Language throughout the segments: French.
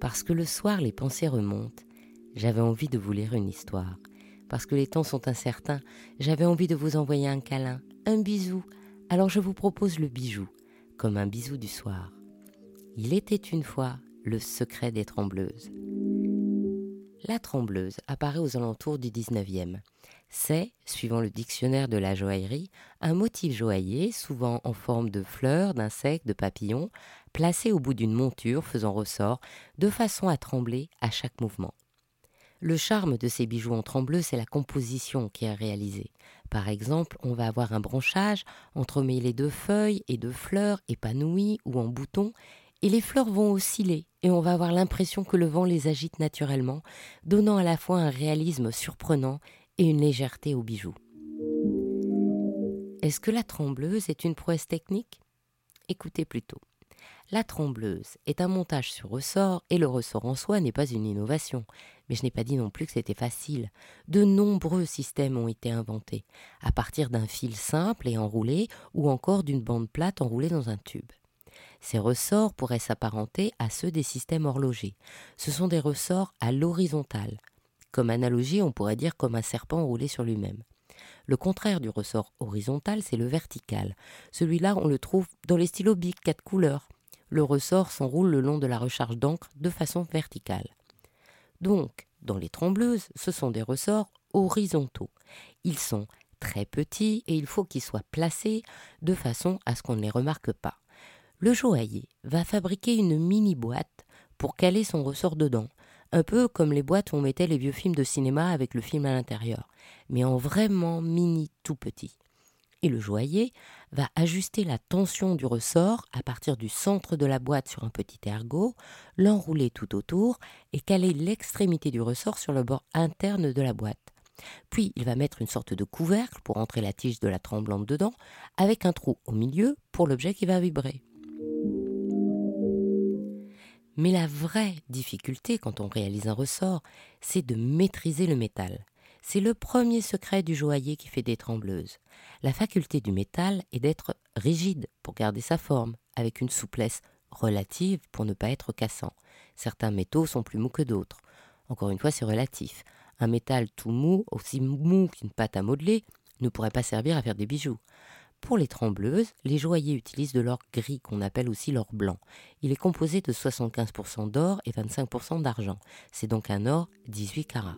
Parce que le soir les pensées remontent, j'avais envie de vous lire une histoire. Parce que les temps sont incertains, j'avais envie de vous envoyer un câlin, un bisou. Alors je vous propose le bijou, comme un bisou du soir. Il était une fois le secret des trembleuses. La trembleuse apparaît aux alentours du 19e. C'est, suivant le dictionnaire de la joaillerie, un motif joaillier, souvent en forme de fleurs, d'insectes, de papillons, placé au bout d'une monture faisant ressort, de façon à trembler à chaque mouvement. Le charme de ces bijoux en trembleuse, c'est la composition qui est réalisée. Par exemple, on va avoir un branchage entremêlé de feuilles et de fleurs épanouies ou en boutons, et les fleurs vont osciller, et on va avoir l'impression que le vent les agite naturellement, donnant à la fois un réalisme surprenant et une légèreté aux bijoux. Est-ce que la trembleuse est une prouesse technique? Écoutez plutôt. La trembleuse est un montage sur ressort et le ressort en soi n'est pas une innovation. Mais je n'ai pas dit non plus que c'était facile. De nombreux systèmes ont été inventés, à partir d'un fil simple et enroulé ou encore d'une bande plate enroulée dans un tube. Ces ressorts pourraient s'apparenter à ceux des systèmes horlogers. Ce sont des ressorts à l'horizontale. Comme analogie, on pourrait dire comme un serpent enroulé sur lui-même. Le contraire du ressort horizontal, c'est le vertical. Celui-là, on le trouve dans les stylos Bic 4 couleurs. Le ressort s'enroule le long de la recharge d'encre de façon verticale. Donc, dans les trembleuses, ce sont des ressorts horizontaux. Ils sont très petits et il faut qu'ils soient placés de façon à ce qu'on ne les remarque pas le joaillier va fabriquer une mini boîte pour caler son ressort dedans, un peu comme les boîtes où on mettait les vieux films de cinéma avec le film à l'intérieur, mais en vraiment mini tout petit. Et le joaillier va ajuster la tension du ressort à partir du centre de la boîte sur un petit ergot, l'enrouler tout autour et caler l'extrémité du ressort sur le bord interne de la boîte. Puis il va mettre une sorte de couvercle pour entrer la tige de la tremblante dedans, avec un trou au milieu pour l'objet qui va vibrer. Mais la vraie difficulté quand on réalise un ressort, c'est de maîtriser le métal. C'est le premier secret du joaillier qui fait des trembleuses. La faculté du métal est d'être rigide pour garder sa forme, avec une souplesse relative pour ne pas être cassant. Certains métaux sont plus mous que d'autres. Encore une fois, c'est relatif. Un métal tout mou, aussi mou qu'une pâte à modeler, ne pourrait pas servir à faire des bijoux. Pour les trembleuses, les joailliers utilisent de l'or gris qu'on appelle aussi l'or blanc. Il est composé de 75% d'or et 25% d'argent. C'est donc un or 18 carats.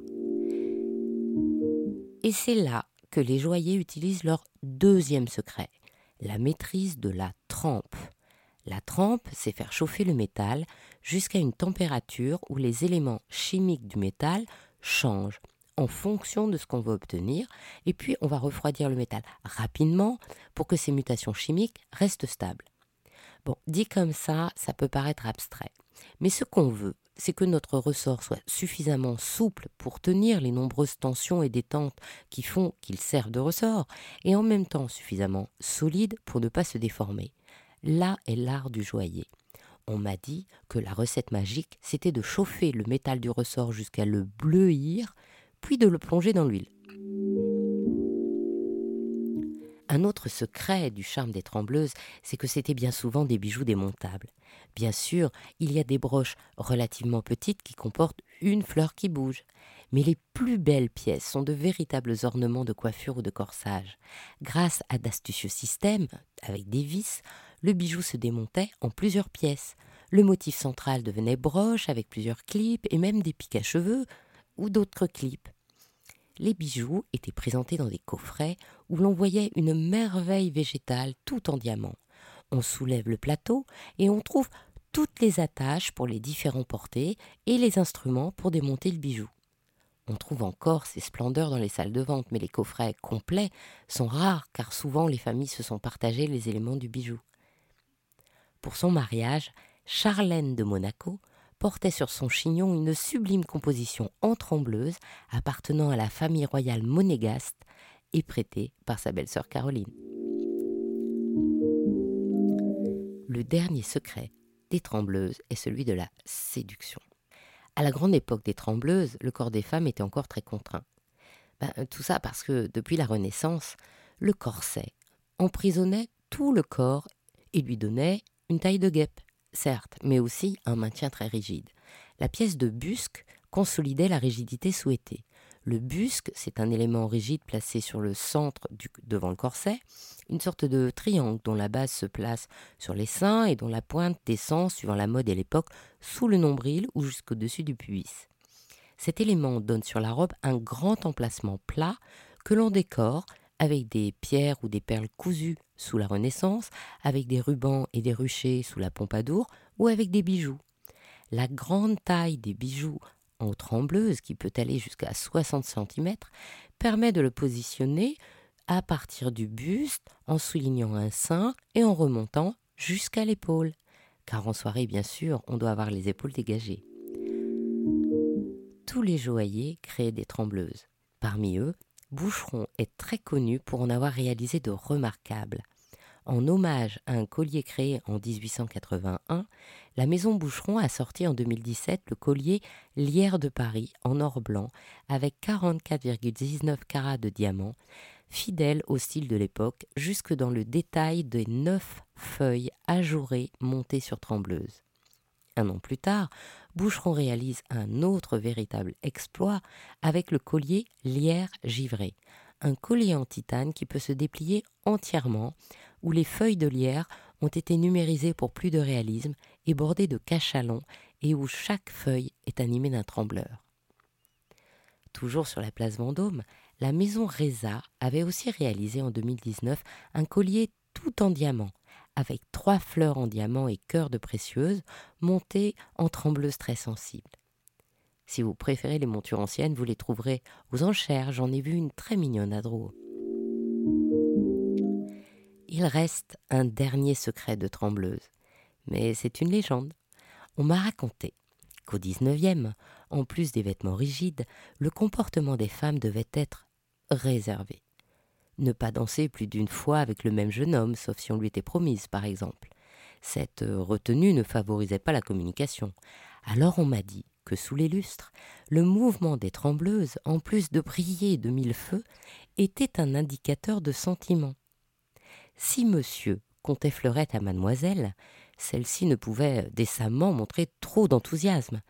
Et c'est là que les joailliers utilisent leur deuxième secret, la maîtrise de la trempe. La trempe, c'est faire chauffer le métal jusqu'à une température où les éléments chimiques du métal changent en fonction de ce qu'on veut obtenir, et puis on va refroidir le métal rapidement pour que ces mutations chimiques restent stables. Bon, dit comme ça, ça peut paraître abstrait, mais ce qu'on veut, c'est que notre ressort soit suffisamment souple pour tenir les nombreuses tensions et détentes qui font qu'il sert de ressort, et en même temps suffisamment solide pour ne pas se déformer. Là est l'art du joaillier. On m'a dit que la recette magique, c'était de chauffer le métal du ressort jusqu'à le bleuir, puis de le plonger dans l'huile. Un autre secret du charme des trembleuses, c'est que c'était bien souvent des bijoux démontables. Bien sûr, il y a des broches relativement petites qui comportent une fleur qui bouge, mais les plus belles pièces sont de véritables ornements de coiffure ou de corsage. Grâce à d'astucieux systèmes, avec des vis, le bijou se démontait en plusieurs pièces. Le motif central devenait broche avec plusieurs clips et même des pics à cheveux, ou d'autres clips. Les bijoux étaient présentés dans des coffrets où l'on voyait une merveille végétale tout en diamant. On soulève le plateau et on trouve toutes les attaches pour les différents portés et les instruments pour démonter le bijou. On trouve encore ces splendeurs dans les salles de vente, mais les coffrets complets sont rares car souvent les familles se sont partagées les éléments du bijou. Pour son mariage, Charlène de Monaco portait sur son chignon une sublime composition en trembleuse appartenant à la famille royale monégaste et prêtée par sa belle-sœur Caroline. Le dernier secret des trembleuses est celui de la séduction. À la grande époque des trembleuses, le corps des femmes était encore très contraint. Ben, tout ça parce que depuis la Renaissance, le corset emprisonnait tout le corps et lui donnait une taille de guêpe certes, mais aussi un maintien très rigide. La pièce de busque consolidait la rigidité souhaitée. Le busque, c'est un élément rigide placé sur le centre devant le corset, une sorte de triangle dont la base se place sur les seins et dont la pointe descend, suivant la mode et l'époque, sous le nombril ou jusqu'au-dessus du pubis. Cet élément donne sur la robe un grand emplacement plat que l'on décore avec des pierres ou des perles cousues sous la Renaissance, avec des rubans et des ruchers sous la Pompadour ou avec des bijoux. La grande taille des bijoux en trembleuse, qui peut aller jusqu'à 60 cm, permet de le positionner à partir du buste en soulignant un sein et en remontant jusqu'à l'épaule. Car en soirée, bien sûr, on doit avoir les épaules dégagées. Tous les joailliers créent des trembleuses. Parmi eux, Boucheron est très connu pour en avoir réalisé de remarquables. En hommage à un collier créé en 1881, la maison Boucheron a sorti en 2017 le collier Lierre de Paris en or blanc avec 44,19 carats de diamants, fidèle au style de l'époque, jusque dans le détail des neuf feuilles ajourées montées sur trembleuse. Un an plus tard, Boucheron réalise un autre véritable exploit avec le collier Lierre givré, un collier en titane qui peut se déplier entièrement, où les feuilles de lierre ont été numérisées pour plus de réalisme et bordées de cachalons et où chaque feuille est animée d'un trembleur. Toujours sur la place Vendôme, la maison Reza avait aussi réalisé en 2019 un collier tout en diamant, avec trois fleurs en diamant et cœur de précieuse, montées en trembleuse très sensible. Si vous préférez les montures anciennes, vous les trouverez aux enchères. J'en ai vu une très mignonne à Drouot. Il reste un dernier secret de trembleuse, mais c'est une légende. On m'a raconté qu'au XIXe, en plus des vêtements rigides, le comportement des femmes devait être réservé. Ne pas danser plus d'une fois avec le même jeune homme, sauf si on lui était promise, par exemple. Cette retenue ne favorisait pas la communication. Alors on m'a dit que sous les lustres, le mouvement des trembleuses, en plus de briller de mille feux, était un indicateur de sentiment. Si monsieur comptait fleurette à mademoiselle, celle-ci ne pouvait décemment montrer trop d'enthousiasme,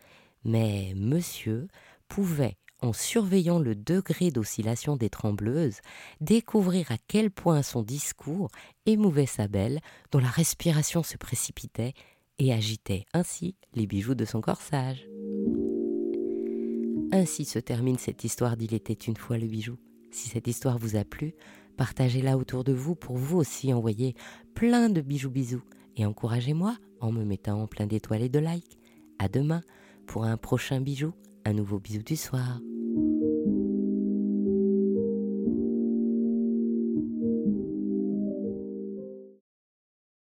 mais monsieur pouvait, en surveillant le degré d'oscillation des trembleuses, découvrir à quel point son discours émouvait sa belle, dont la respiration se précipitait et agitait ainsi les bijoux de son corsage. Ainsi se termine cette histoire d'Il était une fois le bijou. Si cette histoire vous a plu, partagez-la autour de vous pour vous aussi envoyer plein de bijoux bisous et encouragez-moi en me mettant en plein d'étoiles et de likes. À demain pour un prochain bijou, un nouveau bisou du soir.